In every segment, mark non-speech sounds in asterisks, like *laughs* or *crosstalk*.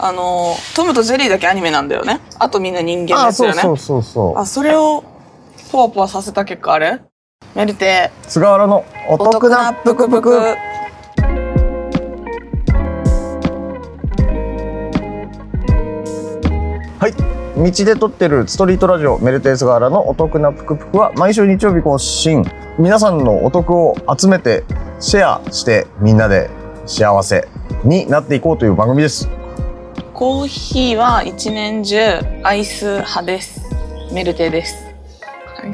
あのトムとジェリーだけアニメなんだよね。あとみんな人間あですよね。そうそうそうそう。あそれをポワポワさせた結果あれ？メルテ菅原のおお得なぷくぷく。はい。道で撮ってるストリートラジオメルテイ菅原のお得なぷくぷくは毎週日曜日更新。皆さんのお得を集めてシェアしてみんなで幸せになっていこうという番組ですコーヒーは一年中アイス派です。メルテです。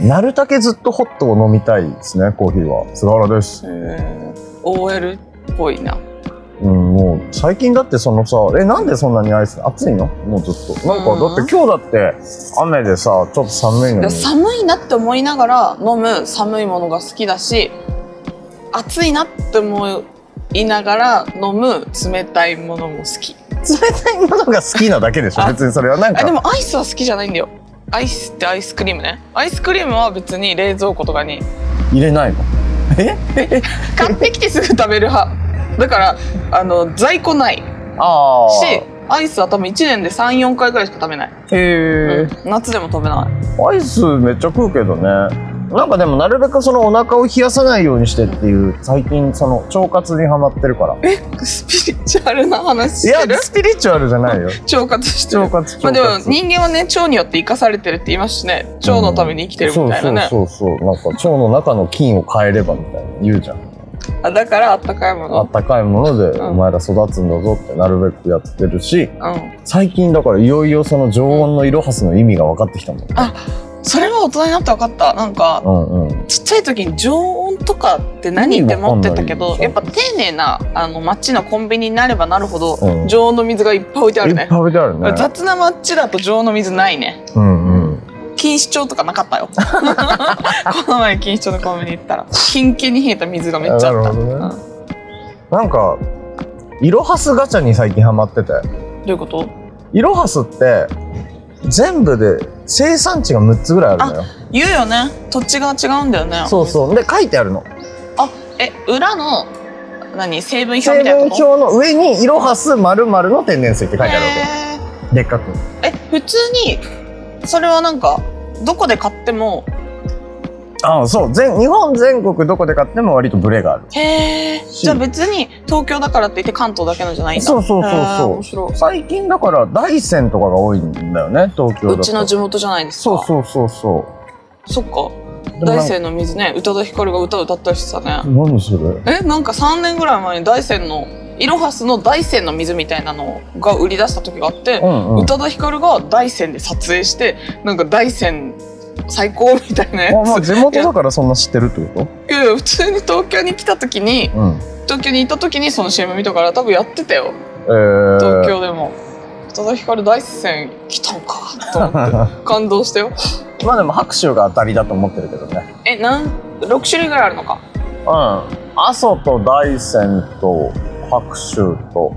なるだけずっとホットを飲みたいですねコーヒーは。菅原です。えー OL っぽいな。うん、もう最近だってそのさえなんでそんなにアイス暑いの？もうずっと。なんかうん。だって今日だって雨でさちょっと寒いのに。寒いなって思いながら飲む寒いものが好きだし暑いなって思いながら飲む冷たいものも好き。冷たいものが好きなだけでしょ。あ別にそれはなんか。あでもアイスは好きじゃないんだよ。アイスってアイスクリームね。アイスクリームは別に冷蔵庫とかに。入れないの？え？*laughs* 買ってきてすぐ食べる派。だからあの在庫ない。ああしアイスは多分1年で34回ぐらいしか食べない、へえ、うん。夏でも食べない。アイスめっちゃ食うけどねなんかでもなるべくそのお腹を冷やさないようにしてっていう最近その腸活にハマってるから。えスピリチュアルな話いしてる？やスピリチュアルじゃないよ。腸活してる。腸活まあでも人間はね腸によって生かされてるって言いますしね。腸のために生きてるみたいなね、そうそうそうそう。なんか腸の中の菌を変えればみたいな言うじゃん。あだからあったかいもあのったかいものでうん。お前ら育つんだぞってなるべくやってるし。うん。最近だからいよいよその常温のイロハスの意味が分かってきたもん。ねあそれは大人になって分かった。なんかうんうん。ちっちゃい時に常温とかって何って思ってたけどやっぱ丁寧なあの街のコンビニになればなるほど、うん。常温の水がいっぱい置いてあるね。いっぱい置いてあるね。雑な街だと常温の水ないね。うんうん。錦糸町とかなかったよ。*laughs* この前錦糸町のコンビニ行ったらキンキンに冷えた水がめっちゃあった。なるほどね。うんなんかイロハスガチャに最近ハマってて。どういうこと？イロハスって全部で生産地が6つぐらいあるのよ。言うよね。土地が違うんだよね。そうそう。で書いてあるの。あえ裏の何？成分表成みたいな分表の上にイロハス〇〇の天然水って書いてあるわへけでっかく。ーえ普通にそれはなんかどこで買ってもああそう。全日本全国どこで買っても割とブレがある。へえじゃあ別に東京だからって言って関東だけのじゃないんだ。そうそうそうそう。最近だから大山とかが多いんだよね東京だと。うちの地元じゃないですか？そうそうそうそそっか。大山の水ね宇多田ヒカルが歌歌ったりしてたね。何それ？えなんか3年ぐらい前に大山のイロハスの大山の水みたいなのが売り出した時があって、うんうん。宇多田ヒカルが大山で撮影してなんか大山最高みたいなやあまあつ地元だからそんな知ってるってこいやいや普通に東京に来た時にとうん。東京に行った時にその CM 見たから多分やってたよ。えー、東京でも。宇多田ヒカル大山来たんかと思って。感動したよ。*laughs* まあでも拍手が当たりだと思ってるけどね。えなん？6種類ぐらいあるのか。うん。阿蘇と大山と白州と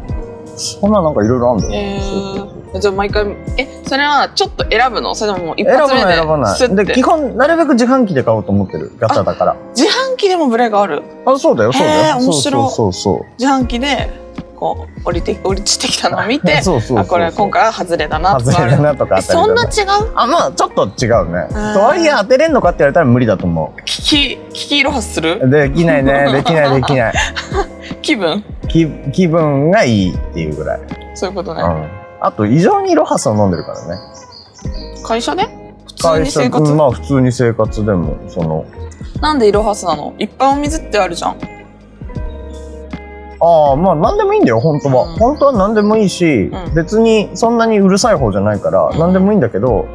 そんななんかいろいろあるんだよえね、ー、じゃあ毎回えそれはちょっと選ぶの？それとももう一選ば発目でない選ばない。で基本なるべく自販機で買おうと思ってる。ガチャだから。自販機でもブレがある？あそうだよそうだへよー面白い。そうそうそう。自販機でこう降りて降りてきたのを *laughs* 見てそうそうあこれ今回は外れだなと外れかあるだな。とかそんな違う？あまあちょっと違うね。ー。とはいえ当てれんのかって言われたら無理だと思キキキキイロハスする？うできないね。*laughs* できないできない。気分？気気分がいいっていうぐらい、そういうことね、うん、あと異常にロハスを飲んでるからね。会社で？普通に生活、うんまあ普通に生活でもその。なんでイロハスなの？いっぱいお水ってあるじゃん。ああまあ何でもいいんだよ本当は、うん。本当は何でもいいし、うん。別にそんなにうるさい方じゃないからうん。何でもいいんだけど、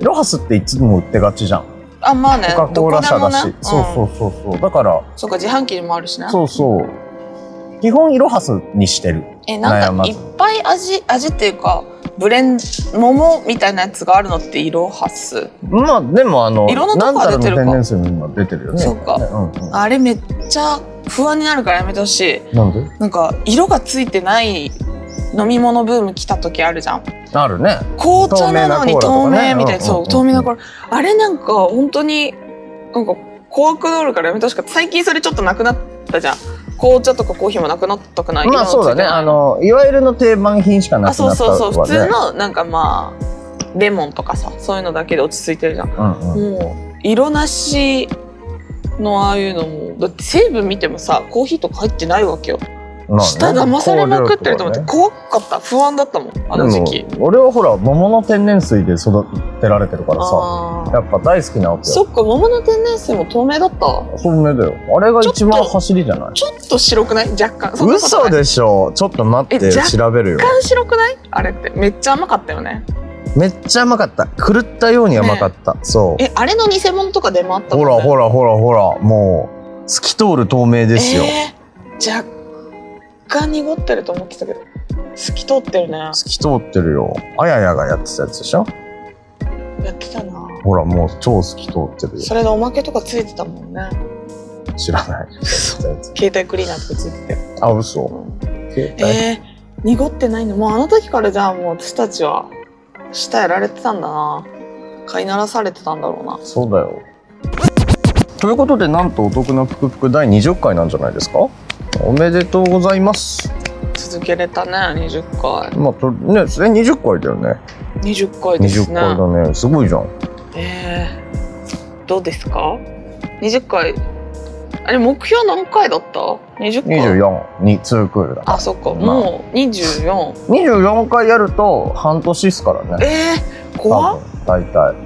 ロハスっていつも売ってがちじゃん。あまあね。コカ・コーラ社だし、ねそうそうそうそう。だからそうか自販機にもあるしねそうそう。基本イロハスにしてるえなんかいっぱい味味っていうかブレン桃みたいなやつがあるのってイロハスまあでもあの色のとこは出てるか？ね。そうか。うんうん、あれめっちゃ不安になるからやめてほしい。なんで？なんか色がついてない飲み物ブーム来た時あるじゃん。あるね。紅茶なのに透透明みたいな、うんうんうんそう透明なコーラ。あれなんか本当になんか怖くなるからやめてほしかった。最近それちょっとなくなったじゃん紅茶とかコーヒーもなくなったくない？まあそうだね。あのいわゆるの定番品しかなあそうくなったそうそう。普通ねのなんかまあレモンとかさそういうのだけで落ち着いてるじゃん。うんうん。もう色なしのああいうのもだって成分見てもさコーヒーとか入ってないわけよまあね。舌騙されまくってると思って香怖かった。不安だったもんあの時期。俺はほら桃の天然水で育てられてるからさやっぱ大好きなわけよ。そっか桃の天然水も透明だった。そうめだよ。あれが一番走りじゃない？ちょっと白くない？若干。そ嘘でしょ。ちょっと待って調べるよ。若干白くない？あれって。めっちゃ甘かったよね。めっちゃ甘かった。狂ったように甘かった、そう。えあれの偽物とか出回ったほらほらほらほら。もう透き通る透明ですよ、えー、若干濁ってると思ってたけど。透き通ってるね。透き通ってるよ。あややがやってたやつでしょ？やってたな。ほらもう超透き通ってるよ。それでおまけとかついてたもんね。知らない。携帯クリーナーとかついてて。あ嘘。携帯、えー、濁ってないの？もうあの時からじゃあもう私たちは舌やられてたんだな。飼いならされてたんだろうな。そうだよ。ということでなんとお得なぷくぷく第20回なんじゃないですか？おめでとうございます。続けれたね20回。まあとねそれ20回だよね。20回です20ね回だね。すごいじゃん。えー、どうですか？20回。あれ目標何回だった ?20 回。24に2クールだ。あそっか、まあ。もう24 24回やると半年っすからね。えー、怖っ。大体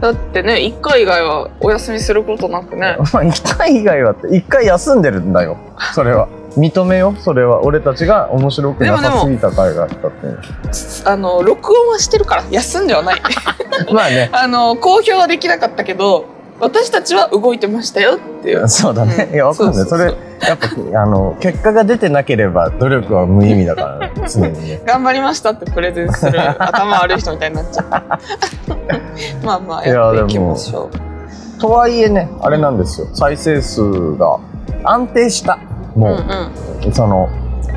だってね1回以外はお休みすることなくね。*laughs* まあ1回以外はって1回休んでるんだよ。それは。認めよそれは。俺たちが面白くなさすぎた回があったっていう。あの録音はしてるから休んではない。*laughs* まあね。*laughs* あの公表はできなかったけど私たちは動いてましたよっていう。*laughs* そうだね、うん。いやわかんない。それやっぱあの結果が出てなければ努力は無意味だから、ね、常にね。*laughs* 頑張りましたってプレゼンする *laughs* 頭悪い人みたいになっちゃった。まあまあやっていきましょう。とはいえねあれなんですよ。再生数が安定した。うんうもん。う、その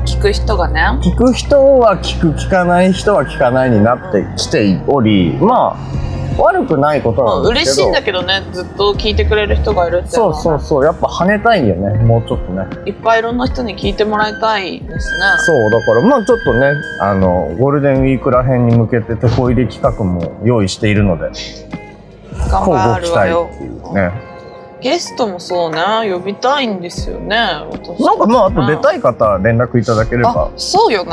聞く人がね。聞く人は聞く聞かない人は聞かないになってきておりまあ悪くないことまあなんですけど。嬉しいんだけどねずっと聞いてくれる人がいるっていうのはね。そうそうそう。やっぱ跳ねたいよねもうちょっとね。いっぱいいろんな人に聞いてもらいたいですね。そうだからまあちょっとねあのゴールデンウィークらへんに向けて手こ入れ企画も用意しているので。頑張るわよ。っていうね。ゲストもそうね呼びたいんですよね私。なんかまああと出たい方は連絡いただければ。あそうよね。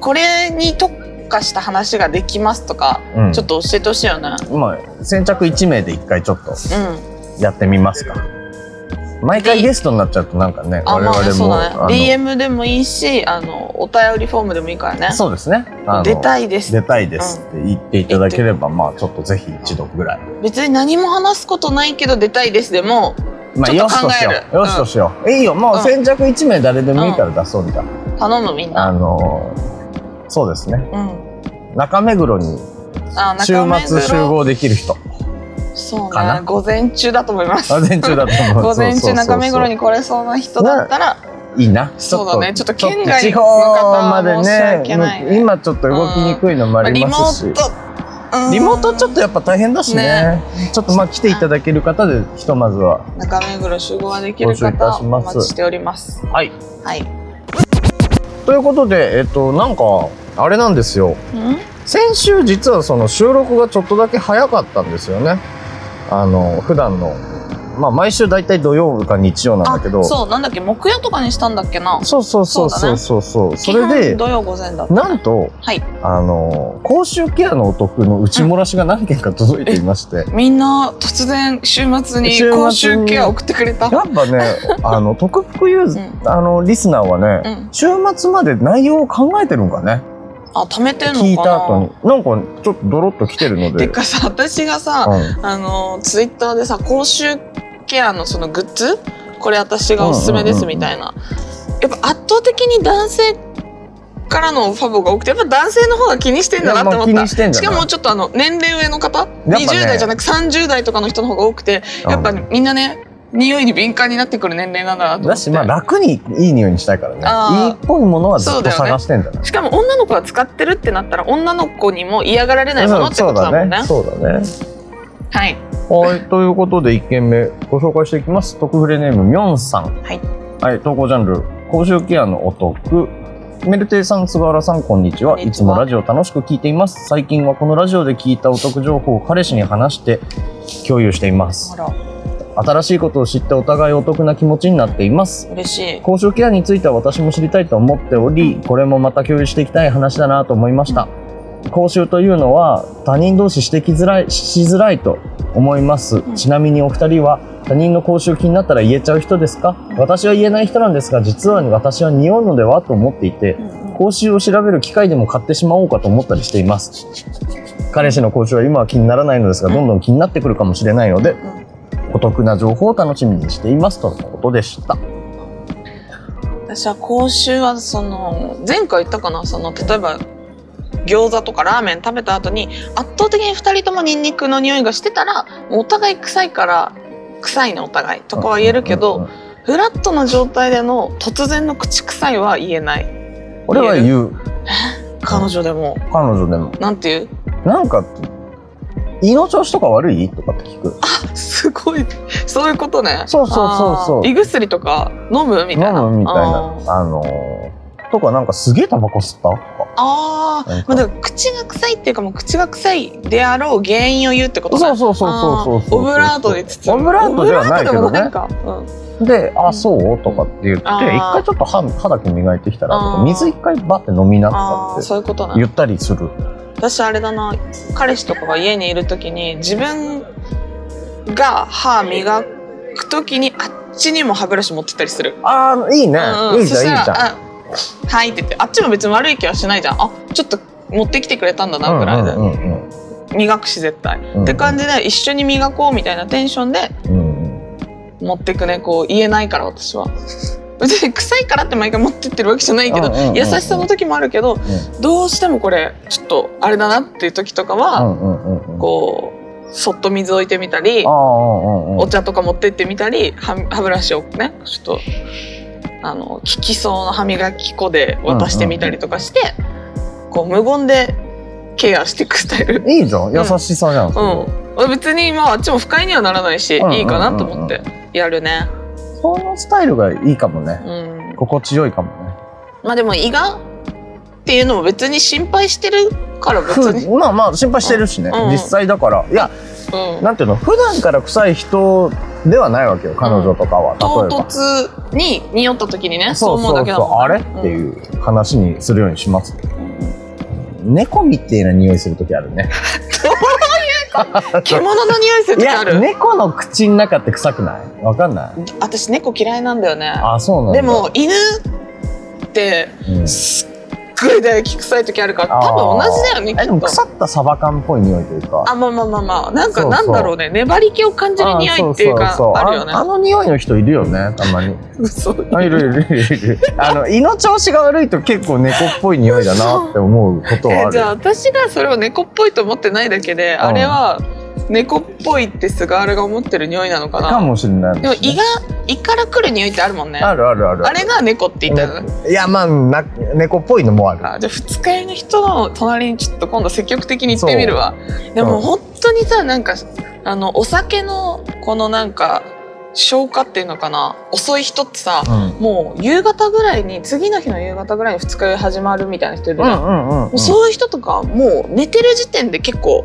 これに特化した話ができますとか、うん。ちょっと教えてほしいよね。まあ先着1名で1回ちょっとうん。やってみますか。毎回ゲストになっちゃうとなんかねあまあねそうもだね。あの DM でもいいしあのお便りフォームでもいいからね。そうですね。出たいです。出たいですって言っていただければ、まあちょっとぜひ一度ぐらい。別に何も話すことないけど出たいですでもまあちょっとよしとしよ考える。うよしとしよう、いいよ。もう先着1名誰でもいいから出そうみたいな、頼むみんあなのそうですね。うん。中目黒にあ週末集合できる人。そうかな。ね午前中だと思います。午前中だと思う。*laughs* 午前中中目黒にに来れそうな人だったら。いいな。そうだね。ちょっと県外地の方方までね。今ちょっと動きにくいのもありますし、ート。うん。リモートちょっとやっぱ大変だしね。ね。ちょっとまあ来ていただける方でひとまずは。中目黒集合ができる方お待ちしております。はい。はい。ということでえっとなんかあれなんですよ。うん？先週実はその収録がちょっとだけ早かったんですよね。あの普段の。まあ毎週だいたい土曜か日曜なんだけど。あそうなんだっけ？木曜とかにしたんだっけな？そうそうそうそうそうそう。それ基で本土曜午前だったなんとはい。あの口臭ケアのお得の内漏らしが何件か届いていまして、みんな突然週末に週末に。口臭ケア送ってくれた？やっぱね *laughs* あの特服ユーズ、うん。あのリスナーはね、うん。週末まで内容を考えてるんかねあ貯めてんのかな？聞いた後に。なんかちょっとドロッと来てるので。てかさ私がさ、うん。あのツイッターでさ口臭ケアのそのグッズ？これ私がおすすめですみたいな、やっぱ圧倒的に男性からのファボが多くてやっぱ男性の方が気にしてんだなって思った。気にしかもちょっとあの年齢上の方、ね。20代じゃなく30代とかの人の方が多くてやっぱ、うん。みんなね匂いに敏感になってくる年齢なんだなと思ってだしまあ楽にいい匂いにしたいからねいいっぽいものはずっと探してんだなしかも女の子が使ってるってなったら女の子にも嫌がられないものってことだもんね。そうだねはい。はいということで1件目ご紹介していきます特フレネームみょんさんはい。はい、投稿ジャンル、口臭ケアのお得。メルテイさん、菅原さん。こんにちはいつもラジオ楽しく聞いています。最近はこのラジオで聞いたお得情報を彼氏に話して共有しています。新しいことを知ってお互いお得な気持ちになっています。嬉しい。口臭ケアについては私も知りたいと思っており、これもまた共有していきたい話だなと思いました。口臭というのは他人同士指摘づらいしづらいと思います、ん。ちなみにお二人は他人の口臭気になったら言えちゃう人ですか？私は言えない人なんですが実は私は匂うのではと思っていて口臭を調べる機会でも買ってしまおうかと思ったりしています。彼氏の口臭は今は気にならないのですがどんどん気になってくるかもしれないのでお得な情報を楽しみにしていますとのことでした。私は口臭はその前回言ったかな？その例えば餃子とかラーメン食べた後に圧倒的に2人ともニンニクの匂いがしてたらお互い臭いから臭いねお互いとかは言えるけどフラットな状態での突然の口臭いは言えない。俺は言う。彼女でも。彼女でも。なんていう？なんか胃の調子とか悪い？とかって聞く。すごい。そういうことね。そうそうそうそう。胃薬とか飲むみたいな。飲むみたいな。あのーとかなんかすげえタバコ吸った？とかあー、なんか。まあ、だから口が臭いっていうかもう口が臭いであろう原因を言うってことね。そうそうそうそうそうオブラートで包む。オブラートではないけどね。でもないかうん。で「あそう?」とかって言って一回ちょっと歯歯だけ磨いてきたら水一回バッて飲みなとかああってそういうことな言ったりする私あれだな。彼氏とかが家にいる時に自分が歯磨く時にあっちにも歯ブラシ持ってったりする。ああいいね。うんうん。いいじゃんいいじゃん。はいって言ってあっちも別に悪い気はしないじゃん。あちょっと持ってきてくれたんだなぐらいで、うんうん。磨くし絶対、うんって感じで一緒に磨こうみたいなテンションでうんうん。持ってくねこう言えないから私は別 *laughs* に臭いからって毎回持ってってるわけじゃないけど、優しさの時もあるけど、どうしてもこれちょっとあれだなっていう時とかは、こうそっと水置いてみたり、お茶とか持ってってみたり歯歯ブラシをねちょっとあの効きそうな歯磨き粉で渡してみたりとかして、こう無言でケアしていくスタイル。いいじゃん。優しさじゃんうん、別にまああっちも不快にはならないし、いいかなと思ってやるね。そのスタイルがいいかもね。うん、心地よいかもね。まあでも胃がっていうのも別に心配してるから別に、ふまあまあ心配してるしね、うん。うん実際だから。いやうん、なんていうの普段から臭い人ではないわけよ彼女とかは、唐例えば。突に匂った時にねそう思うだけだもんそうあれ？っていう話にするようにします、猫みてえな匂いする時あるね *laughs* *laughs* 獣の匂いする時ある、猫の口の中って臭くない？わかんない？私猫嫌いなんだよね。あそうなんだ。でも犬ってうん。すっごい唾液臭い時あるから多分同じだよねきっと。腐ったサバ缶っぽい匂いというか。あまあまあまあまあ。なんかなんだろうね粘り気を感じる匂いっていうかあるよね。ああの匂いの人いるよねたまに。嘘。あいるいるいるいる。あの胃の調子が悪いと結構猫っぽい匂いだなって思うことはある。*laughs* えじゃあ私がそれを猫っぽいと思ってないだけで、ん。あれは猫っぽいって菅原が思ってる匂いなのかな？かもしれないでも胃が胃から来る匂いってあるもんね。あるあるある。あれが猫って言ったよね。いやまあな猫っぽいのもある。あじゃあ二日酔いの人の隣にちょっと今度積極的に行ってみるわ。でう。んも本当にさなんかあのお酒のこのなんか消化っていうのかな？遅い人ってさ、うん。もう夕方ぐらいに次の日の夕方ぐらいに二日酔い始まるみたいな人いるじゃん、そういう人とかもう寝てる時点で結構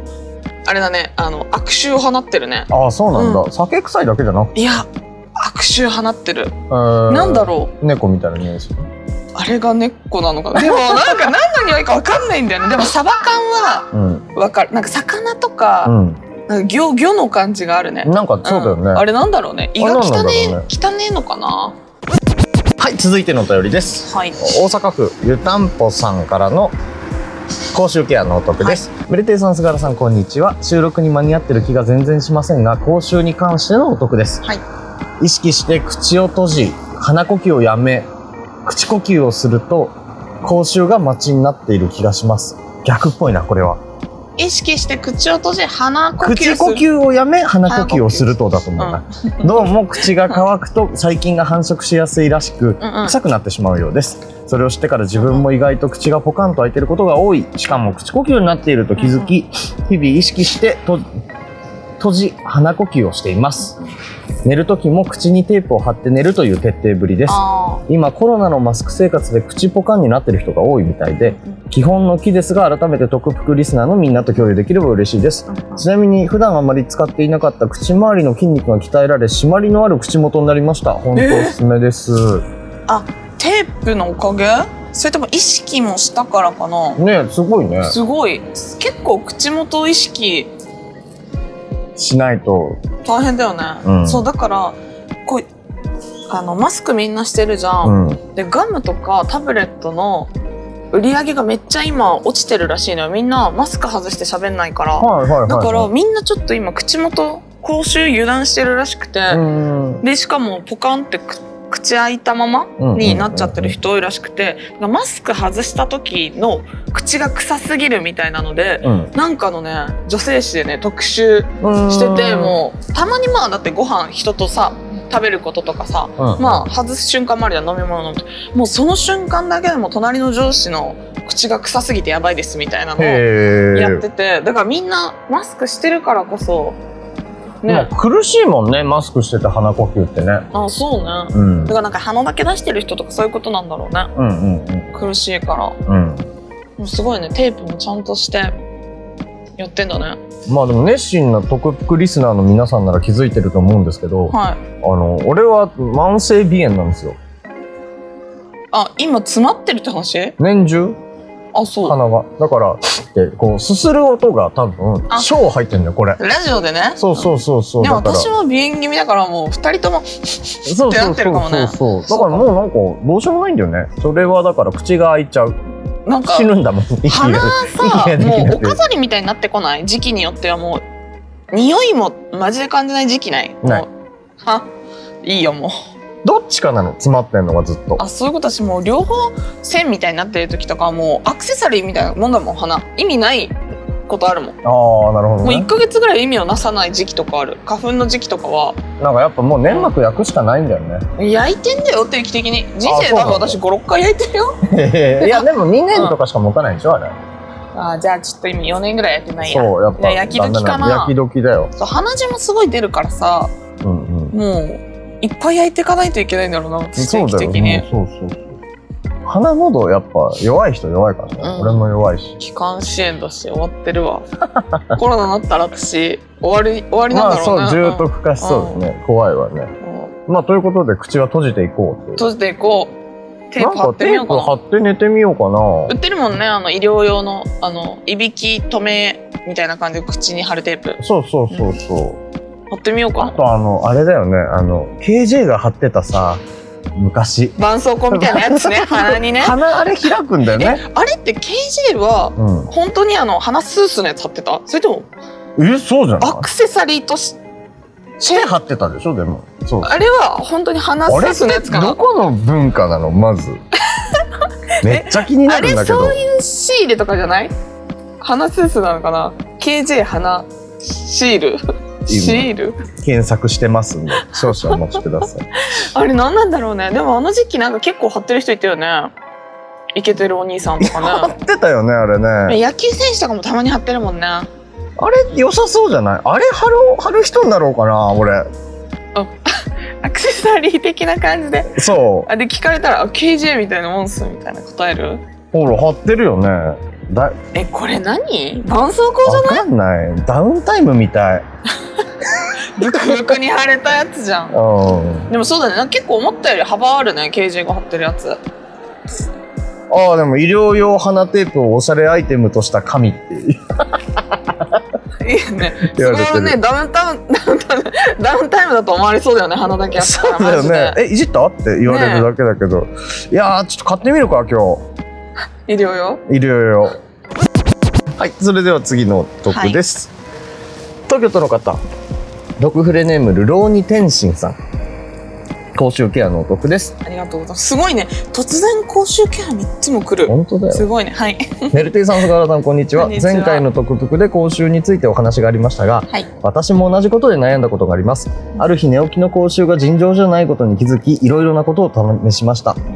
あれだね。あの悪臭を放ってるね。ああそうなんだ、う酒臭いだけじゃなくて？いや悪臭放ってる、ななんだろう。猫みたいな匂いする。あれが猫なのかな。でもなんか何の匂いか分かんないんだよね。でもサバ缶はうん。分かる。なんか魚とか,、うん。なんか魚魚の感じがあるね。なんかそうだよね、ん。あれなんだろうね。胃が汚ね汚ねえのかな。はい続いてのお便りです。はい。大阪府湯たんぽさんからの口臭ケアのお得です、メルテイさん菅原さんこんにちは。収録に間に合ってる気が全然しませんが口臭に関してのお得です。はい。意識して口を閉じ鼻呼吸をやめ口呼吸をすると口臭が待ちになっている気がします。逆っぽいなこれは意識して口を閉じ鼻呼吸口呼吸をやめ鼻呼吸をするとだと思うな、どうも口が乾くと細菌が繁殖しやすいらしく臭くなってしまうようです。それを知ってから自分も意外と口がポカンと開いてることが多い。しかも口呼吸になっていると気づき日々意識してと閉じ鼻呼吸をしています。寝る時も口にテープを貼って寝るという徹底ぶりです。あ今コロナのマスク生活で口ポカンになってる人が多いみたいで基本の木ですが改めて特服リスナーのみんなと共有できれば嬉しいです。ーちなみに普段あまり使っていなかった口周りの筋肉が鍛えられ締まりのある口元になりました。本当おすすめです、テープのおかげ？それとも意識もしたからかな？ねすごいね。すごい。結構口元意識しないと。大変だよね、うん。そうだからこうあのマスクみんなしてるじゃ、うん。んでガムとかタブレットの売り上げがめっちゃ今落ちてるらしいのよ。みんなマスク外して喋んないから、はいはいはいだからはいみんなちょっと今口元口臭油断してるらしくて、うんでしかもポカンってく口開いたままになっちゃってる人多いらしくてマスク外した時の口が臭すぎるみたいなのでうん。なんかのね女性誌でね特集しててもうたまにまあだってご飯人とさ食べることとかさうん。まあ外す瞬間もあるじゃん飲み物飲むともうその瞬間だけでも隣の上司の口が臭すぎてやばいですみたいなのをやっててだからみんなマスクしてるからこそね。まあ苦しいもんね。マスクしてて鼻呼吸ってね。あそうね。うん。だからなんか鼻だけ出してる人とかそういうことなんだろうね。うんうん苦しいから。うん。うんもうすごいね。テープもちゃんとしてやってんだね。まあでも熱心な特服リスナーの皆さんなら気づいてると思うんですけど、はい。あの俺は慢性鼻炎なんですよ。あ今詰まってるって話？年中？あそう。鼻が。だからでこうすする音が多分あ。小入ってんだよこれ。ラジオでね。そうそうそうそう。でもだから。私も鼻炎気味だからもう二人ともそうってなってるかもね。そうそうだからもうなんかどうしようもないんだよね。それはだから口が開いちゃう。なんか死ぬんだもん息鼻がさいやできないもうお飾りみたいになってこない？時期によってはもう匂いもマジで感じない時期ない？ない。もうは？いいよもう。どっちかなの詰まってんのがずっと。あそういうこと私もう両方線みたいになってる時とかはもうアクセサリーみたいなもんだもん鼻意味ないことあるもん。ああなるほどもうね1ヶ月ぐらい意味をなさない時期とかある。花粉の時期とかは。なんかやっぱもう粘膜焼くしかないんだよね。焼いてんだよ定期的に。人生多分私56回焼いてるよ。*laughs* いやでも2年とかしか持たないでしょあれ。あじゃあちょっと今4年ぐらいやってないや。そうやっぱ焼き時かな。焼き時だよ。そう鼻血もすごい出るからさ。うんうん。もういっぱい焼いていかないといけないんだろうなそうだよね。そうそうそう。鼻喉やっぱ弱い人弱いからね、うん。俺も弱いし。気管支炎だし終わってるわ。*laughs* コロナになったら私終わり終わりなんまあそうだろうね、重篤化しそうですね、怖いわね。うん。まあということで口は閉じていこう閉じていこう。テープ貼ってみようかな。貼なって寝てみようかな。売ってるもんねあの医療用のあのいびき止めみたいな感じで口に貼るテープ。そうそうそうそう、貼ってみようか。あなとあのあれだよね。あの KJ が貼ってたさ昔。絆創膏みたいなやつね。*laughs* 鼻にね。鼻あれ開くんだよね。あれって KJ はうん。本当にあの鼻スースのやつ貼ってた？それともえそうじゃない？アクセサリーとし手貼ってたでしょ？でも。あれは本当に鼻スースのやつかな。どこの文化なの？まず。*laughs* めっちゃ気になあれるんだけど。そういうシールとかじゃない？鼻スースなのかな？KJ 鼻シールシール？検索してますんで。少々お待ちください。*laughs* あれ何なんだろうね。でもあの時期なんか結構貼ってる人いたよね。イケてるお兄さんと貼かってたよねあれね。ね野球選手とかもたまに貼ってるもんね。あれ良さそうじゃない？あれ貼る貼る人になろうかな俺。*laughs* アクセサリー的な感じで？そう。あで聞かれたらあ KJ みたいなもんっすみたいな答える？ほら貼ってるよねだえこれ何？絆創膏じゃない？わかんない。ダウンタイムみたい。ブクブクに貼れたやつじゃん。*laughs* うん。でもそうだね。結構思ったより幅あるね KJ が貼ってるやつ。ああでも医療用鼻テープをおしゃれアイテムとした神っていう。*laughs* いいよね。そこはねダウンタウンダウンタウンダウンタイムだと思われそうだよね鼻だけやったら。そうだよね。えいじった？って言われるだけだけど、いやーちょっと買ってみるか今医療用日医療用はいそれでは次の徳です、東京都の方。毒フレネームルローニ天心さん。口臭ケアのお得です。ありがとうございます。すごいね。突然口臭ケア3つも来る。本当だよ。すごいね。はい。*laughs* メルテイさん菅原さんこんにちは。前回の特服で口臭についてお話がありましたがはい。私も同じことで悩んだことがあります。ある日寝起きの口臭が尋常じゃないことに気づきいろいろなことを試しました。うん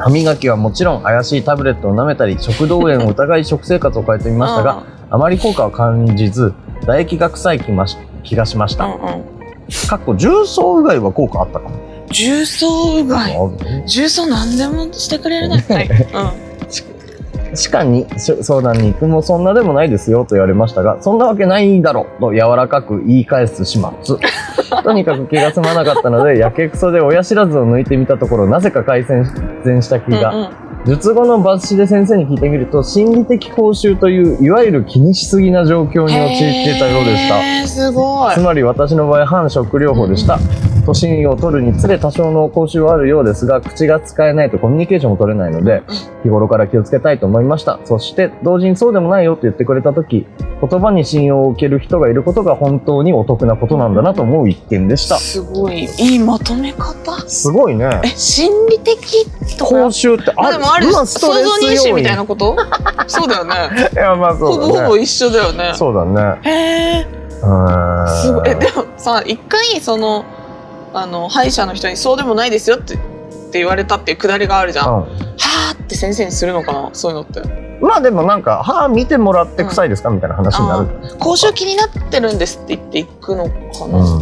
歯磨きはもちろん怪しいタブレットを舐めたり食道炎を疑い食生活を変えてみましたがあまり効果を感じず唾液が臭い気まし気がしました、うんうん。かっこ重曹うがいは効果あったかも。重曹うがい。重曹何でもしてくれるね。はい、*laughs* うん歯科にし相談に行くもそんなでもないですよと言われましたが、そんなわけないだろと柔らかく言い返す始末。*laughs* とにかく気が済まなかったので、やけくそで親知らずを抜いてみたところ、なぜか改善した気が。うんうん術後の抜歯で先生に聞いてみると、心理的口臭という、いわゆる気にしすぎな状況に陥っていたようでした。すごいつまり私の場合、反食療法でした。年を取るにつれ多少の口臭はあるようですが、口が使えないとコミュニケーションも取れないので、日頃から気をつけたいと思いました。そして、同時にそうでもないよと言ってくれたとき、言葉に信用を受ける人がいることが本当にお得なことなんだなと思う一件でした。すごいいいまとめ方すごいね。え心理的とか？口臭ってまあでもあるまあストレ想像みたいなこと？そうだよね *laughs* いや、まあほそうだね。ぼほぼ一緒だよねそうだね。へえ。すごいえでもさ一回そのあの歯医者の人に「そうでもないですよ」ってって言われたっていうくだりがあるじゃん、はうんーって先生にするのかなそういうのってまあでもなんか、歯見てもらって臭いですかみたいな話になる。口臭気になってるんですって言っていくのかな、う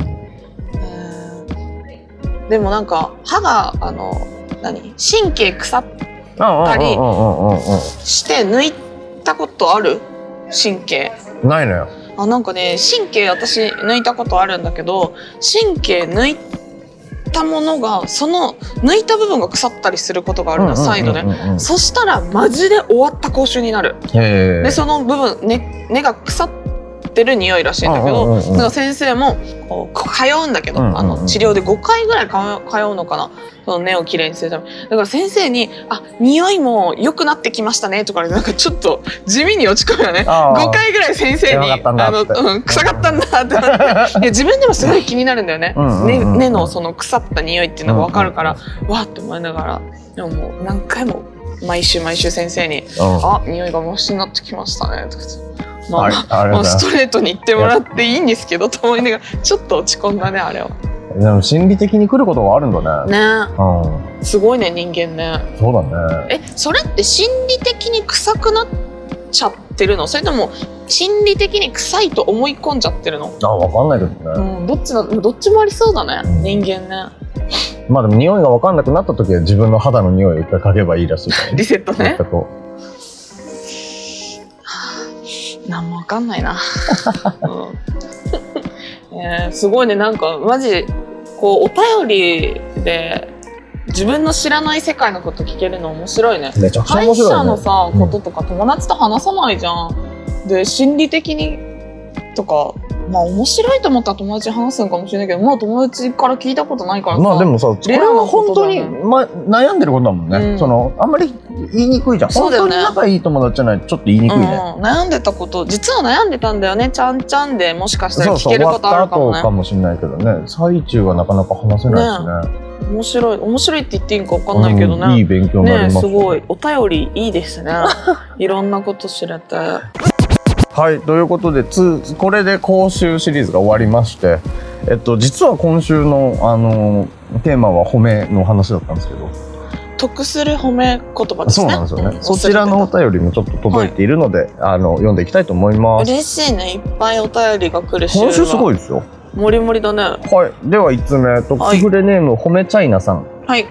ん。でもなんか歯があの何？神経腐っありうんうんうんうんうんして抜いたことある？神経うん。ないのよ。あなんかね神経私抜いたことあるんだけど神経抜いたものがその抜いた部分が腐ったりすることがあるの、サイドで、そしたらマジで終わった口臭になる。でその部分根根が腐ってる匂いらしいんだけど、うんうん先生もこう通うんだけど、うんうんうん。あの治療で5回ぐらい通うのかな？その根をきれいにするため。だから先生に「あ匂いも良くなってきましたね」とかでなんかちょっと地味に落ち込むよね。あー。5回ぐらい先生に「やばかったんだあのうん、臭かったんだ」ってなって。いや自分でもすごい気になるんだよね。うんうんうん。根うん根のその腐った匂いっていうのが分かるから、わーって思いながらでももう何回も毎週毎週先生にうんあ、匂いがマシになってきましたね。とか言ってまあ、あストレートに言ってもらっていいんですけど、と思いながら、ちょっと落ち込んだね、あれは。でも心理的に来ることがあるんだね。ねうん。すごいね、人間ね。そうだね。え、それって心理的に臭くなっちゃってるの？それとも、心理的に臭いと思い込んじゃってるの？あ、わかんないけどうね。ん、どっちだ、どっちもありそうだね、うん人間ね。まあでも匂いがわかんなくなった時は自分の肌の匂いを一回嗅げばいいらしいからね。*laughs* リセットね全。くなんもわかんないな。*laughs* うん *laughs* えーすごいね、なんか、マジ、こう、お便りで、自分の知らない世界のこと聞けるの面白いね。めちゃくちゃ面白いよね。者のさ、うんこととか友達と話さないじゃん。で、心理的にとか、まあ面白いと思ったら友達に話すのかもしれないけど、まあ友達から聞いたことないからさ。まあでもさ、これは本当に、ま、悩んでることだもんね。うんその、あんまり言いにくいじゃん。そうだよね本当に仲いい友達じゃないとちょっと言いにくいね。うん、悩んでたこと実は悩んでたんだよねちゃんちゃんでもしかしたらそうそう、聞けることあるかもね後かもしれないけどね。最中はなかなか話せないしね。面白い面白いって言っていいんか分かんないけどうんいいね、勉強になりねます。すごいお便りいいですね *laughs* いろんなこと知れてはい、ということで、つこれで講習シリーズが終わりまして、えっと、実は今週の、あの、テーマは褒めの話だったんですけど、得する褒め言葉ですねそうなんですよね。んそちらのお便りもちょっと届いているので、あの、読んでいきたいと思います。嬉しいねいっぱいお便りが来る週今週すごいいですよ。もりもりだねはい。では、5つ目、トップフレネーム、褒めチャイナさん。はい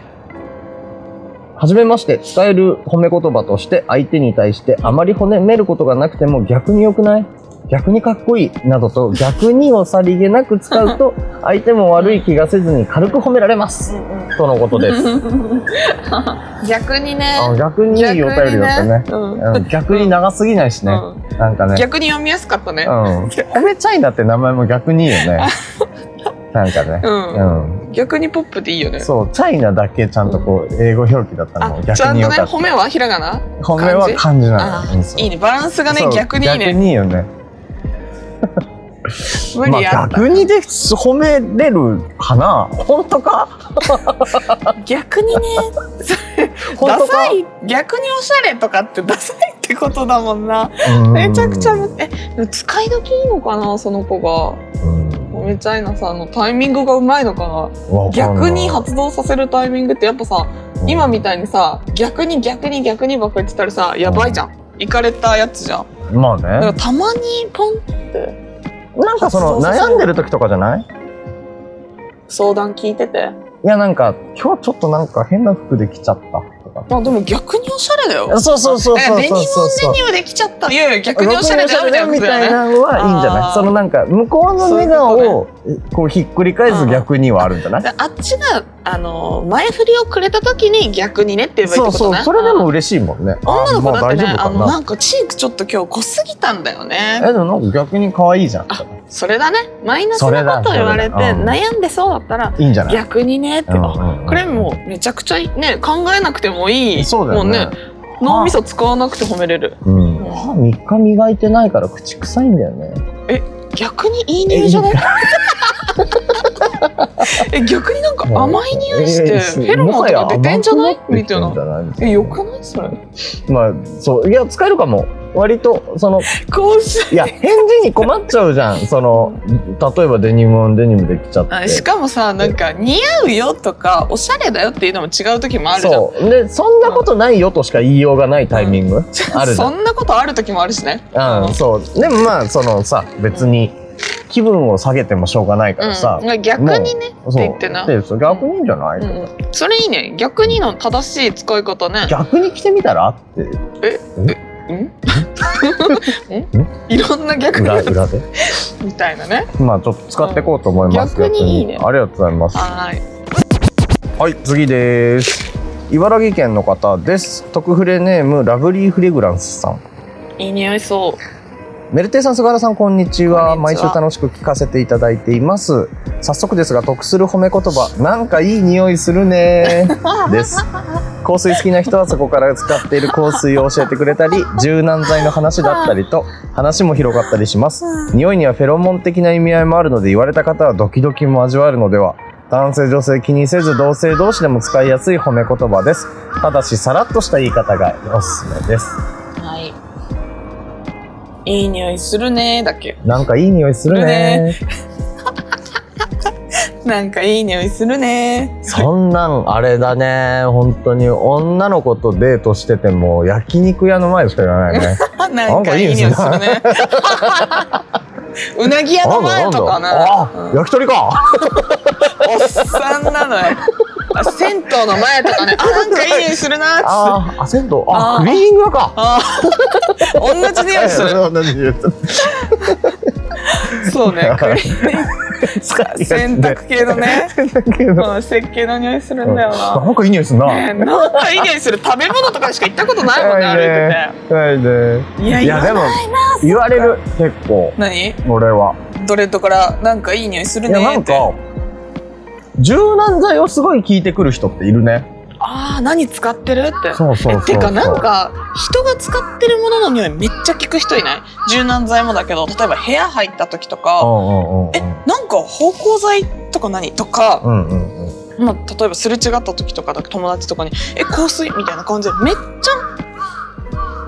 はじめまして、使える褒め言葉として相手に対してあまり褒めることがなくても逆に良くない？逆にかっこいい？などと逆にをさりげなく使うと *laughs* 相手も悪い気がせずに軽く褒められます。とのことです。*laughs* 逆にねあ逆にいいお便りだったね。うんうん逆に長すぎないしね。うんなんかね。逆に読みやすかったねうん。*laughs* 褒めチャイナって名前も逆にいいよね。なんかね。うん。うん。逆にポップでいいよね。そう、チャイナだけちゃんとこう、英語表記だったの。ちゃんとね。褒めはひらがな？褒めは漢字？なあの。いいね。バランスがね逆にいい逆ねにいいよね。ま無理や逆にで褒めれるかな？本当か？逆にね。*laughs* ダサい。逆におしゃれとかってダサいってことだもんな。うん。めちゃくちゃむえ使い時いいのかな？その子が。うん褒めチャイナさんのタイミングがうまいのかな？逆に発動させるタイミングってやっぱさうん。今みたいにさ逆に逆に逆にばっか言ってたらさやばいじゃん。行かれたやつじゃん。まあだからね。たまにポンってなんかその悩んでる時とかじゃない？相談聞いてて。いやなんか今日ちょっとなんか変な服で来ちゃったまあでも逆におしゃれだよ。そうそうそうそうそうデニムそうデニムできちゃった。いやいや逆におしゃれだよみたいなみたいなのはいいんじゃない？そのなんか向こうの笑顔をこうひっくり返す逆にはあるんじゃない？であっちがあの前振りをくれた時に逆にねって言えばいいそうってことねそうそれでも嬉しいもんね。女の子だってねまあ大丈夫かな。あのなんかチークちょっと今日濃すぎたんだよえねでもなんか逆に可愛いじゃん。あそれだね。マイナスなこと言われて悩んでそうだったらいいんじゃない？逆にねって、うんあうんうん。これもうめちゃくちゃね。考えなくてもいい。そうだよね。ね脳みそ使わなくて褒めれる。うん。歯3日磨いてないから口臭いんだよね。逆にいい匂いじゃない？*laughs* え逆になんか甘い匂いしてフェロモンとか出てんじゃない？みたいな。えよくない？それ。まあそういや使えるかも割とそのいや返事に困っちゃうじゃん。その例えばデニムオンデニムできちゃって。あしかもさなんか似合うよとかおしゃれだよっていうのも違う時もあるじゃん。そう。でそんなことないよとしか言いようがないタイミング、*laughs* あるじゃそんんなことある時もあるしね。うん、そう。でもまあそのさ別に気分を下げてもしょうがないからさ、うん、逆にねって言ってな、逆にじゃない、うん。うん、それいいね。逆にの正しい使い方ね。逆に着てみたら？って。ん？ん *laughs* *laughs* いろんな逆に裏裏で？みたいなね。まあちょっと使っていこうと思います、逆にいいね。ありがとうございます。はーい。はい次です。茨城県の方です。特フレネームラブリーフレグランスさん。いい匂いそうメルテイさん、菅原さん、こんにちは。毎週楽しく聞かせていただいています。早速ですが、得する褒め言葉、なんかいい匂いするね *laughs* です。香水好きな人はそこから使っている香水を教えてくれたり、柔軟剤の話だったりと、話も広がったりします。匂いにはフェロモン的な意味合いもあるので、言われた方はドキドキも味わえるのでは。男性女性気にせず同性同士でも使いやすい褒め言葉です。ただし、さらっとした言い方がおすすめです。はいいい匂いするねだっけ。なんかいい匂いするね。なんかいい匂いするね。そんなんあれだね。本当に。女の子とデートしてても焼肉屋の前でしか言わないね。*laughs* なんかいい匂いするね。*laughs* うなぎ屋の前とかね焼き鳥か。おっさんなのよあ銭湯の前とかね *laughs* あなんかいい匂いするなっつって。あーあ銭湯？あクリーニング屋か。あー。同じ匂いする。同じ匂いするそうねクリ洗濯系のね。洗濯系の。うん石鹸の匂いするんだよな。なんかいい匂いするな。ねなんかいい匂いする。食べ物とかしか行ったことないもんね歩いてて。いやいやでも言われる結構。何？俺は。ドレッドからなんかいい匂いするねって。んか柔軟剤をすごい聞いてくる人っているね。ああ何使ってるって。そうそうてかなんか人が使ってるものの匂いめっちゃ聞く人いない？柔軟剤もだけど例えば部屋入った時とうかえなんか芳香剤とか何？とか、うんうんうん。まあ、例えばすれ違った時とか友達とかに「え香水?」みたいな感じでめっち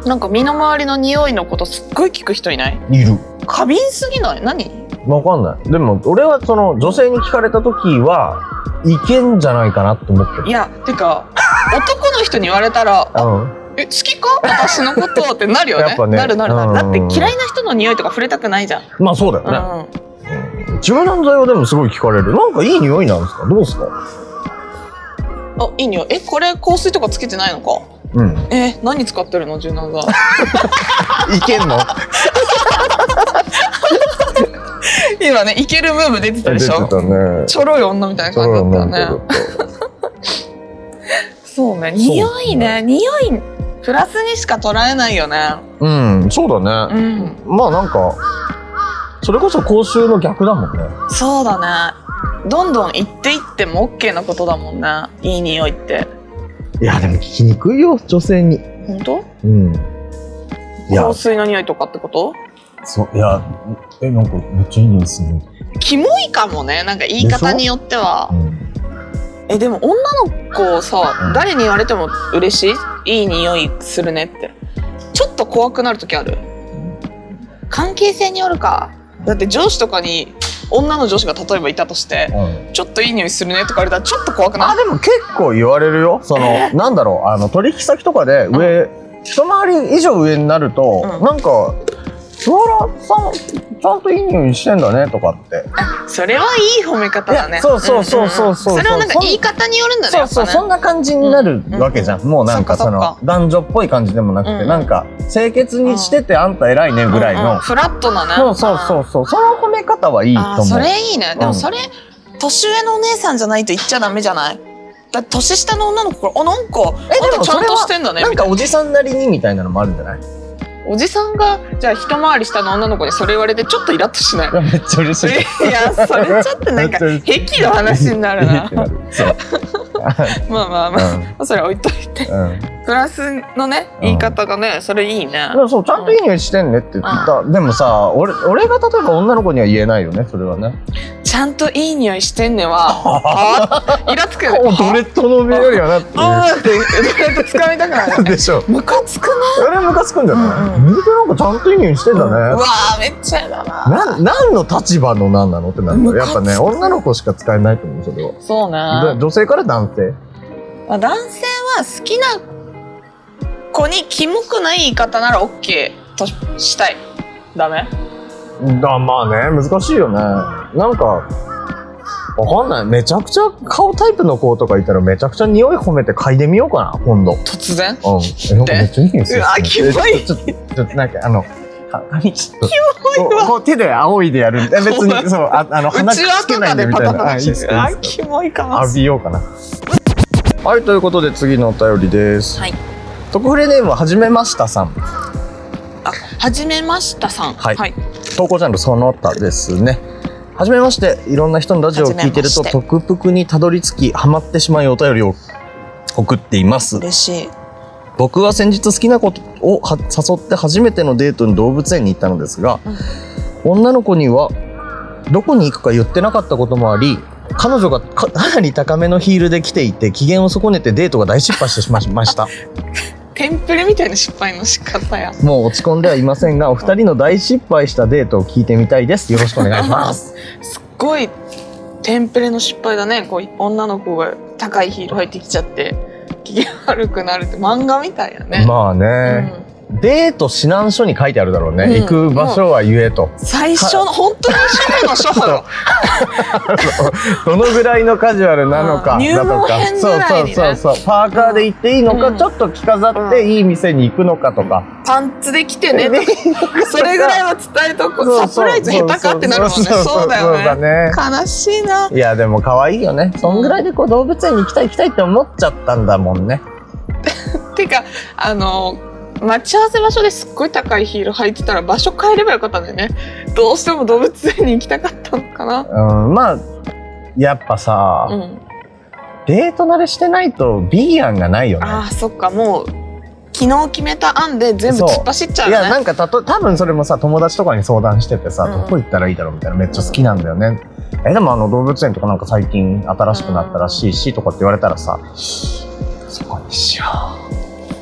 ゃなんか身の回りの匂いのことすっごい聞く人いない？いる。過敏すぎない？何？わかんない。でも、俺はその、女性に聞かれた時はいけんじゃないかなって思ってる。いやてか男の人に言われたら「あ *laughs* うん。え好きか？私のこと」ってなるよね。やっぱね。なるなるなる。だってうん嫌いな人の匂いとか触れたくないじゃん、まあそうだようん。ね。柔軟剤はでもすごい聞かれる。なんかいい匂いなんですか？どうですか？あいい匂い。えこれ香水とかつけてないのか？うん。え何使ってるの？柔軟剤。*laughs* いけんの？*laughs* *laughs* 今ねいけるムーブ出てたでしょ？ね。ちょろい女みたいな感じだったよね。そうね。匂いね。匂いプラスにしか捉えないよね。うん、そうだうね。ん。まあなんか、それこそ口臭の逆だもんね。そうだね。どんどん言っていっても OK なことだもんね。いい匂いって。いや、でも聞きにくいよ、女性に。本当？うん。香、水の匂いとかってこと？そう、いや、え、なんかめっちゃいい匂いする。キモいかもねなんか言い方によっては。うん。えでも女の子さ、うん。誰に言われても嬉しい？いい匂いするねって。ちょっと怖くなる時ある？関係性によるか。だって上司とかに女の上司が例えばいたとしてうん。ちょっといい匂いするねとか言われたらちょっと怖くあ、ない？でも結構言われるよ。その、え？なんだろう、あの、取引先とかで上、一回り以上上になると、うん。なんか、菅原さんちゃんといい匂いしてんだねとかって。それはいい褒め方だね。そうそうそうそうそう。うんうんんそれはなんか言い方によるんだねそうそう、そんな感じになるわけじゃん、もうなんかその男女っぽい感じでもなくて、うんうん。なんか清潔にしててあんた偉いねぐらいの、うんうんフラットなね。そうそうそうそう。その褒め方はいいとあ思う。ーそれいいね。でうん。もそれ、年上のお姉さんじゃないと言っちゃダメじゃない？だ年下の女の子から「あなんかえあんたちゃんとしてんだね」なんかおじさんなりにみたいなのもあるんじゃないい？おじさんがじゃあ一回り下の女の子にそれ言われてちょっとイラッとしない？やめっちゃ嬉しい。いやそれちょっとなんか癖の話になるな。まあまあまあ、それ置いといて。うん。うんプラスのね言い方がねそれいいね。そうちゃんといい匂いしてんねって。言った、でもさ俺俺が例えば女の子には言えないよねそれはね。ちゃんといい匂いしてんねは *laughs* はイラつくよね。おドレッドの目よりはなってあーってドレッド掴みたくなる *laughs* でしょ。ムカつくな。それムカつくんだよね、うんうん右手なんかちゃんといい匂いしてんだね、うわーめっちゃやだな。な何の立場の何なのってなるやっぱね女の子しか使えないと思うそれは。そうねで女性から男性？まあ男性は好きな子にキモくない言い方なら OK としたい。ダメ？だまあね難しいよね。なんかわかんない。めちゃくちゃ顔タイプの子とかいたらめちゃくちゃ匂い褒めて嗅いでみようかな今度。うん。突然えなんかめっちゃいい匂いする。うわキモい。えちょっとちょっとなんかあのか髪ちょっとキモいわ。こうこう手で仰いでやる。え別にそうあ *laughs* あのう鼻くつけないででみたいな。あす。キモいかも。浴びようかな。はいということで次のお便りです。はい。特フレネームははじめましたさん。あはじめましたさん。はい。はい、投稿ジャンルその他ですねはじめまして。いろんな人のラジオを聞いてるとトクプクにたどり着きハマってしまいお便りを送っています。嬉しい。僕は先日好きな子をは誘って初めてのデートに動物園に行ったのですが、女の子にはどこに行くか言ってなかったこともあり彼女がか *laughs* かなり高めのヒールで来ていて機嫌を損ねてデートが大失敗してしまいました *laughs* テンプレみたいな失敗の仕方や。もう落ち込んではいませんがお二人の大失敗したデートを聞いてみたいです。よろしくお願いします。すっごいテンプレの失敗だね。こう女の子が高いヒール履いてきちゃって機嫌悪くなるって漫画みたいやね、まあね、デート指南書に書いてあるだろうね、うん。行く場所は言えと、最初の本当に初めの。初歩よどのぐらいのカジュアルなのかうん。だとか。入門編ぐそうそうそうそう。パーカーで行っていいのか、うん。ちょっと着飾っていい店に行くのかとか、パンツで来てね。*laughs* それぐらいは伝えとこサプライズ下手かってなるもんね。そうだよね。ね。悲しいな。いやでも可愛いよね。そんぐらいでこう動物園に行きたい行きたいって思っちゃったんだもんね。*laughs* てかあの待ち合わせ場所ですっごい高いヒール履いてたら場所変えればよかったんだよね。どうしても動物園に行きたかったのかな。うんまあやっぱさ、うん。デート慣れしてないとビギアンがないよね。あーそっか。もう昨日決めた案で全部突っ走っちゃうよね。いやなんかたと多分それもさ友達とかに相談しててさ、うん。どこ行ったらいいだろうみたいなめっちゃ好きなんだよね、えでもあの動物園とかなんか最近新しくなったらしいし、とかって言われたらさそこにしよ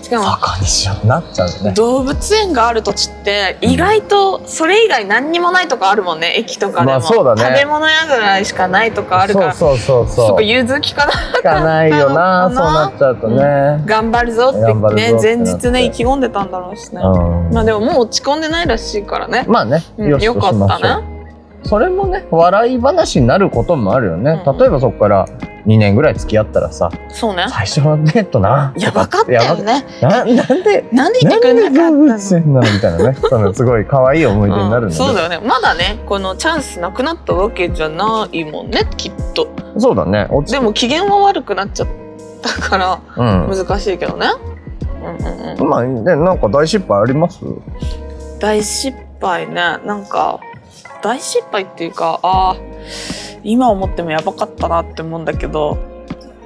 しかもうそこにしよう。なっちゃうよね。動物園がある土地って意外とそれ以外何にもないとかあるもんね。駅とかでも、まあね。食べ物屋ぐらいしかないとかあるからそうそうそうそう。融通きかな聞かな。いよなそうななっちゃうとね、頑張るぞって頑張るねぞってなって。前日ね意気込んでたんだろうしね、うん。まあでももう落ち込んでないらしいからね、まあね、うんよよかったね。それもね笑い話になることもあるよね、うん。例えばそこから2年ぐらい付き合ったらさそうね。最初のデートな。やばかったよね。ななんでなんで言ってくなんでれなかったの？みたいなね。そのすごい可愛い思い出になるんだうんそうだよね。まだねこのチャンスなくなったわけじゃないもんねきっと。そうだね。でも機嫌は悪くなっちゃったからうん。難しいけどね、うんうんうん、まあねなんか大失敗あります？大失敗ね。なんか大失敗っていうかあー今思ってもやばかったなって思うんだけど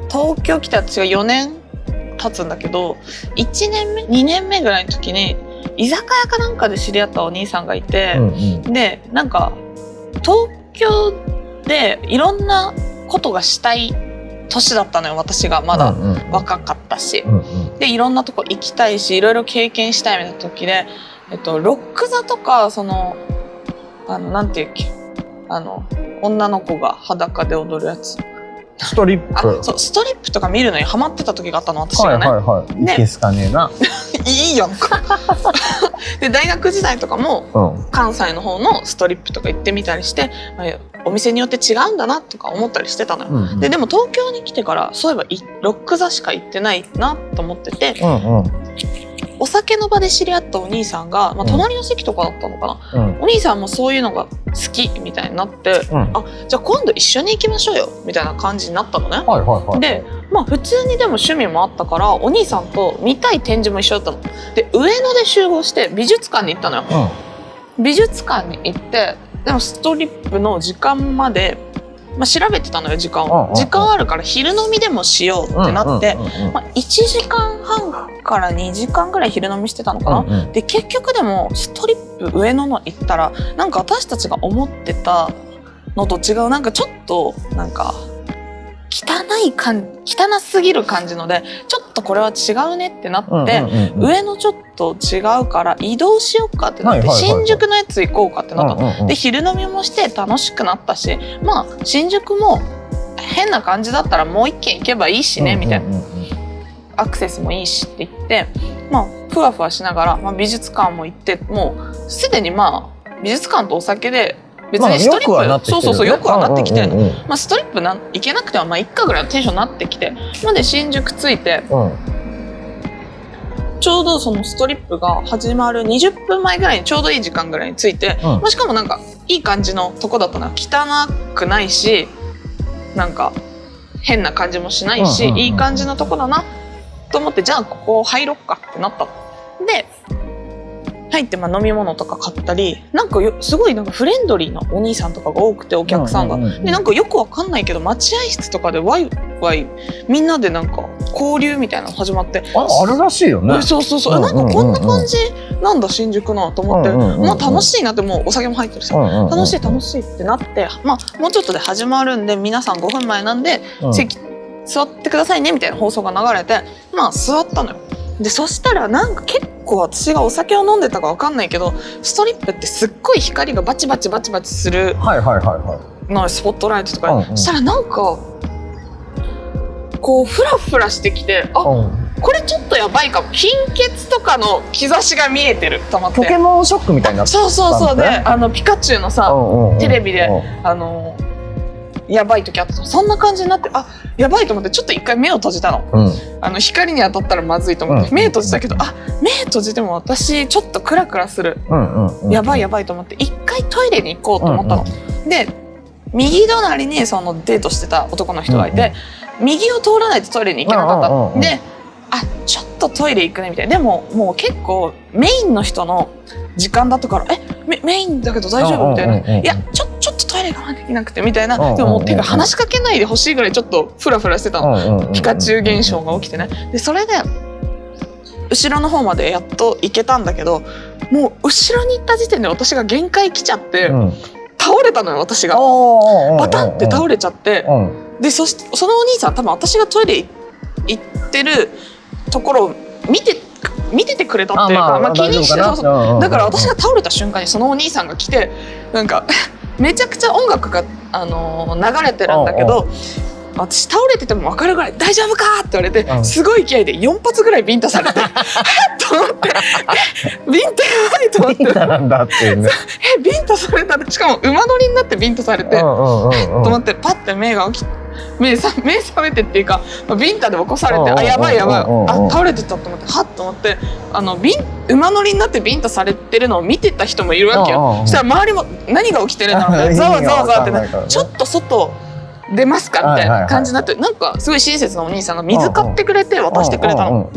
東京来て私が4年経つんだけど1年目2年目ぐらいの時に居酒屋かなんかで知り合ったお兄さんがいて、うんうん。でなんか東京でいろんなことがしたい年だったのよ私がまだ。若かったし。うんうん。でいろんなとこ行きたいしいろいろ経験したいみたいな時で、えっと、ロック座とかそのあのなんていうっけあの女の子が裸で踊るやつ。ストリップ。あそうストリップとか見るのにハマってた時があったの私はいがね、はいはいね。いけすかね。えな。い *laughs* いいやんか。*laughs* で大学時代とかもうん。関西の方のストリップとか行ってみたりして、まあお店によって違うんだなとか思ったりしてたのよ、うん。ででも東京に来てからそういえばいロック座しか行ってないなと思っててうんうんお酒の場で知り合ったお兄さんが、まあ、うん隣の席とかだったのかな、うんお兄さんもそういうのが好きみたいになってうんあじゃあ今度一緒に行きましょうよみたいな感じになったのね。はいはいはいでまあ普通にでも趣味もあったからお兄さんと見たい展示も一緒だったの。で上野で集合して美術館に行ったのよ。美術館に行ってでもストリップの時間まで、まあ、調べてたのよ時間うんうんうんを。時間あるから昼飲みでもしようってなって、うんうんうんまあ、1時間半から2時間ぐらい昼飲みしてたのかな。うんうんで結局でもストリップ上野の行ったらなんか私たちが思ってたのと違うなんかちょっとなんか汚い感汚すぎる感じのでちょっとこれは違うねってなって、上野ちょっと違うから移動しようかってなって、新宿のやつ行こうかってなったで昼飲みもして楽しくなったしまあ新宿も変な感じだったらもう一軒行けばいいしね、みたいな。アクセスもいいしって言ってまあふわふわしながら、まあ、美術館も行ってもうすでにまあ美術館とお酒で別まあにストリップ、よくはなってきてるそうそうそうよくはなってきてうんうんうん。まあ、ストリップなん行けなくてはまあ一家ぐらいのテンションになってきてまで新宿着いてうん。ちょうどそのストリップが始まる20分前ぐらいにちょうどいい時間ぐらいに着いて、うん。まあ、しかもなんかいい感じのとこだったのよ汚くないしなんか変な感じもしないし、うんうんうん。いい感じのとこだなと思ってじゃあここ入ろっかってなったの。で入ってまあ飲み物とか買ったりなんかよすごいなんかフレンドリーなお兄さんとかが多くてお客さんが。うううでなんかよくわかんないけど待合室とかでワイワイみんなでなんか交流みたいなの始まって。ああるらしいよね。えそうそうそう、うんうんうんうん。なんかこんな感じなんだ新宿なと思って、うんうんうんうんもう楽しいなってもうお酒も入ってるし、うんうんうん楽しい楽しいってなって。まあもうちょっとで始まるんで皆さん5分前なんで、うん。席座ってくださいねみたいな放送が流れて。まあ座ったのよ。でそしたらなんか結構私がお酒を飲んでたかわかんないけどストリップってすっごい光がバチバチバチバチするはいはいはいはい。のスポットライトとか、うんうん。そしたらなんかこうフラフラしてきてあうん。これちょっとやばいかも。貧血とかの兆しが見えてる。と思って。ポケモンショックみたいになってそうそうそう。であのピカチュウのさ、うんうん。テレビでうん。あのやばい時あったそんな感じになってあやばいと思ってちょっと一回目を閉じたの。うん。あの光に当たったらまずいと思って、うん。目閉じたけどあ目閉じても私ちょっとクラクラする。うんうんうんやばいやばいと思って一回トイレに行こうと思ったの、で右隣にそのデートしてた男の人がいて、右を通らないとトイレに行けなかった、うんうんうんうん。であちょっとトイレ行くねみたいな。でももう結構メインの人の時間だったから「えメメインだけど大丈夫?」みたいな「うんうんうん。うんいやちょちょっとトイレ我慢できなくて」みたいな、うんうんうんでももう手が話しかけないでほしいぐらいちょっとフラフラしてたの、うんうんうんうん。ピカチュウ現象が起きてね。でそれで後ろの方までやっと行けたんだけどもう後ろに行った時点で私が限界来ちゃって、うん。倒れたのよ私が。バタンって倒れちゃって。うん。でそしてそのお兄さん多分私がトイレ行ってるところを見て見ててくれたっていうかまあ、気にしてそうそうだから私が倒れた瞬間にそのお兄さんが来てなんか *laughs* めちゃくちゃ音楽が、あのー流れてるんだけど私倒れてても分かるぐらい「大丈夫か?」って言われてうんすごい勢いで4発ぐらいビンタされて「*laughs* えっ?」と思って「え *laughs* ビンタやばい」と思ってピンタなんだっていうね「えビンタされた」しかも馬乗りになってビンタされて。うんうんうんうんと思ってパッて目が起き目さ *laughs* 目覚めてっていうかまあビンタで起こされてあやばいやばいあ倒れてたと思ってはっと思ってあのビン馬乗りになってビンタされてるのを見てた人もいるわけよ。そしたら周りも何が起きてるんだろうねざわざわざわってちょっと外出ますかみたいはいはいはない。感じになってなんかすごい親切なお兄さんが水買ってくれて渡してくれたの。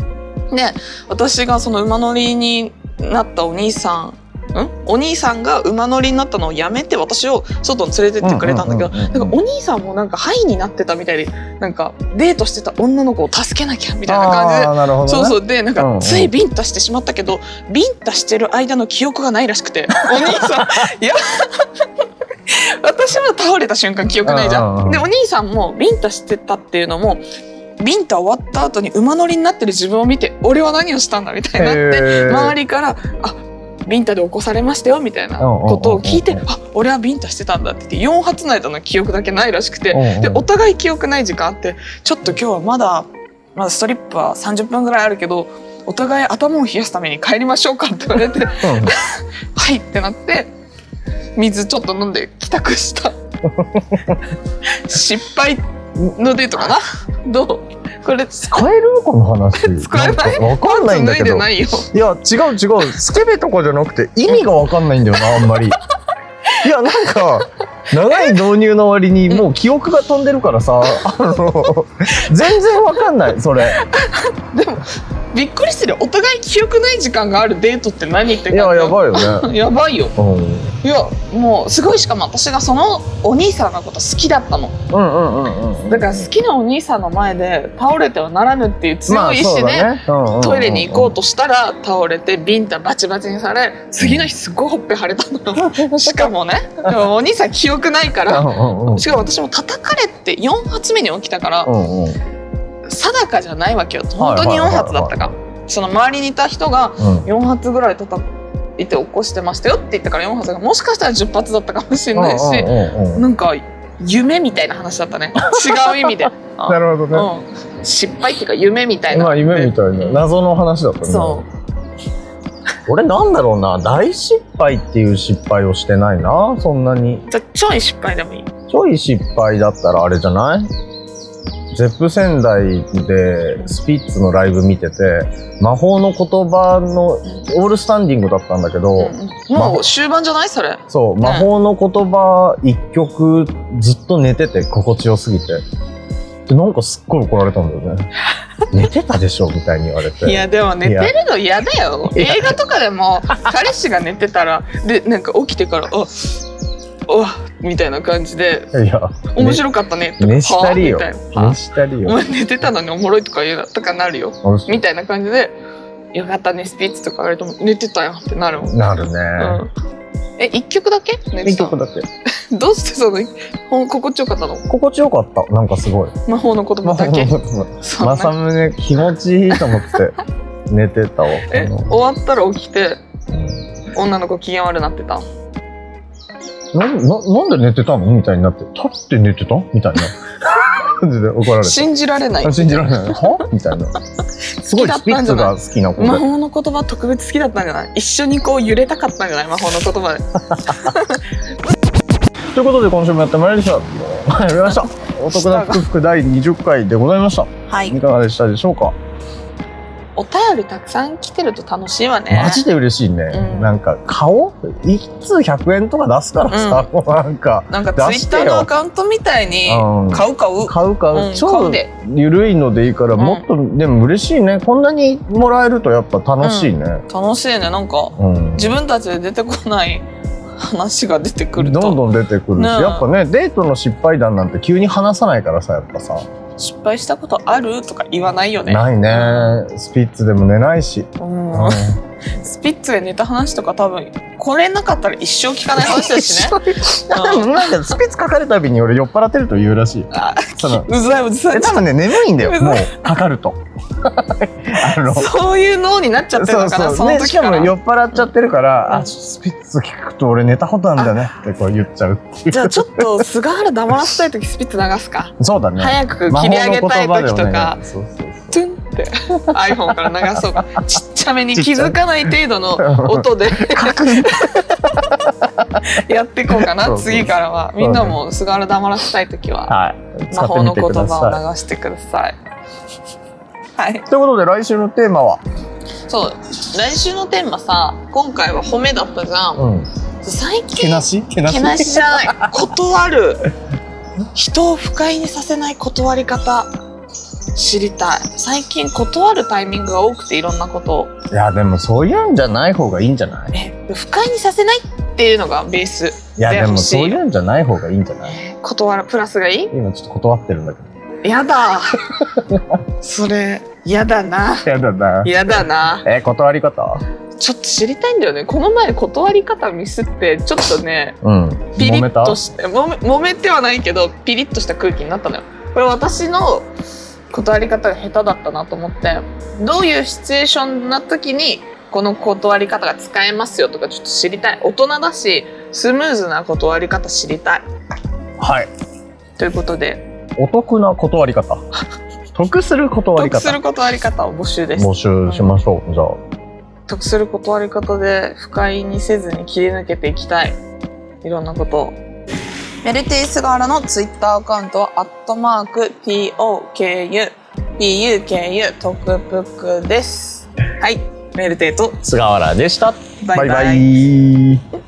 で私がその馬乗りになったお兄さんん？お兄さんが馬乗りになったのをやめて私を外に連れてってくれたんだけど、うんうんうんうんなんかお兄さんもなんかハイになってたみたいでなんかデートしてた女の子を助けなきゃみたいな感じで。ね。そうそう。でなんうんうんかついビンタしてしまったけど、ビンタしてる間の記憶がないらしくて。お兄さん *laughs* いや。私は倒れた瞬間記憶ないじゃん。うんうんうんでお兄さんもビンタしてたっていうのもビンタ終わった後に馬乗りになってる自分を見て俺は何をしたんだみたいになって周りから「あビンタで起こされましたよ」みたいなことを聞いてうんうん。うん「あ俺はビンタしてたんだ」って言って4発の間の記憶だけないらしくて。でお互い記憶ない時間あってちょっと今日はまだまだストリップは30分ぐらいあるけどお互い頭を冷やすために帰りましょうかって言われてはいってなって水ちょっと飲んで帰宅した。*laughs* 失敗のデートかな？どう？これ。使えるこの話。*laughs* 使えない。んかわかんないんだけど。いや違う違う。スケベとかじゃなくて意味がわかんないんだよな *laughs* あんまり。いやなんか長い導入の割にもう記憶が飛んでるからさ。あの全然わかんないそれ。*laughs* でもびっくりする。よお互い記憶ない時間があるデートって何っていややばいよね、*laughs* やばいよ。うん、いやもうすごい。しかも私がそのお兄さんのこと好きだったの。うんうんうんうんだから好きなお兄さんの前で倒れてはならぬっていう強い意志で、ね。トイレに行こうとしたら倒れてビンタバチバチにされ次の日すごいほっぺ腫れたのよ。*laughs* しかもねお兄さん記憶ないから。しかも私も叩かれて4発目に起きたからうんうん定かじゃないわけよ。本当に4発だったか。その周りにいた人がうん。4発ぐらい叩いて起こしてましたよって言ったから4発がもしかしたら10発だったかもしれないしなんか夢みたいな話だったね。*laughs* 違う意味で、うんなるほどね、うん、失敗っていうか夢みたいな、まあ夢みたいな。謎の話だったね。そ *laughs* 俺なんだろうな。大失敗っていう失敗をしてないな。そんなに。うじゃあちょい失敗でもいい。ちょい失敗だったらあれじゃない？ゼップ仙台でスピッツのライブ見てて魔法の言葉のオールスタンディングだったんだけど、もう終盤じゃない？それ。そう魔法の言葉一曲ずっと寝てて心地よすぎて。でなんかすっごい怒られたんだよね。*laughs* 寝てたでしょ？みたいに言われて。いやでも寝てるの嫌だよ。映画とかでも彼氏が寝てたらでなんか起きてから「あおわみたいな感じでいや「面白かったね」とか寝したりよ。寝したりおよ前寝てたのにおもろいとか言うなとかなるよ。みたいな感じで「よかったねスピッツ」とか言われても「寝てたよ」ってなるもん、なるね、うん、え一曲だけ？寝てた曲だけ。どうしてその心地よかったの？心地よかった。なんかすごい。魔法の言葉だけ。そんな。正宗気持ちいいと思って *laughs* 寝てたわ。え終わったら起きてうん。女の子機嫌悪なってた？なななんで寝てたの？みたいになって。立って寝てた？みたいな。感じで怒られて。信じられない。信じられない。は？みたいな。すごいスピッツたんじゃない？が好きな子で。魔法の言葉特別好きだったんじゃない？一緒にこう揺れたかったんじゃない？魔法の言葉で。*laughs* ということで今週もやってまいりましたやりました。*laughs* お得な福福第20回でございました。はい。いかがでしたでしょうか？お便りたくさん来てると楽しいわね。マジで嬉しいね、うん。なんか顔一通100円とか出すからさ、もうなんか。なんかツイッターのアカウントみたいにうん。買う買う。買う買う、うん買超緩いのでいいから、ん。もっとでも嬉しいね。こんなにもらえるとやっぱ楽しいね、楽しいね。なんかうん。自分たちで出てこない *laughs* 話が出てくると。どんどん出てくるし、ねやっぱねデートの失敗談なんて急に話さないからさやっぱさ、失敗したことある？とか言わないよね。ないね。スピッツでも寝ないし、うん。うんスピッツで寝た話とか多分これなかったら一生聞かない話だしね。うん。なんかスピッツかかるたびに俺酔っ払ってると言うらしいあそのうざいうざい。え多分ね眠いんだよ。もうかかると。*laughs* あの。そういう脳になっちゃってるのかなそのね、し時から。かも酔っ払っちゃってるから、うん。あスピッツ聞くと俺寝たことあるんだよねってこう言っちゃうじゃあちょっと菅原黙らせたい時スピッツ流すか。そうだね。早く切り上げたい時とか。そうそう iPhone から流そう。かちっちゃめに気づかない程度の音で *laughs* やっていこうかな。次からは。みんなも菅原黙らせたい時ははい。使魔法の言葉さを流してください。はい。い。ということで来週のテーマは、そう。来週のテーマさ今回は褒めだったじゃん。うん、最け近なし？けなし？けなしじゃない。断る。人を不快にさせない断り方知りたい。最近断るタイミングが多くていろんなことを。いやでもそういうんじゃない方がいいんじゃない？え不快にさせないっていうのがベース。いやでもそうい。うんじゃない方がいいんじゃない？断るプラスがいい？今ちょっと断ってるんだけやだ。それやだな。どやだな。やだな。え断り方？ちょっと知りたいんだよね。この前断り方ミスってちょっとねうん。ピリッとして揉め揉めてはないけどピリッとした空気になったのよ。これ私の断り方が下手だったなと思ってどういうシチュエーションな時にこの断り方が使えますよとかちょっと知りたい。大人だしスムーズな断り方知りたい。はい。ということで。お得な断り方。*laughs* 得する断り方。得する断り方を募集です。募集しましょう。じゃあ。得する断り方で不快にせずに切り抜けていきたい。いろんなことをメルテイ菅原のツイッターアカウントはアットマーク TOKU PUKU トクプクです。はい。メルテイと菅原でした。バイバイ。バイバイ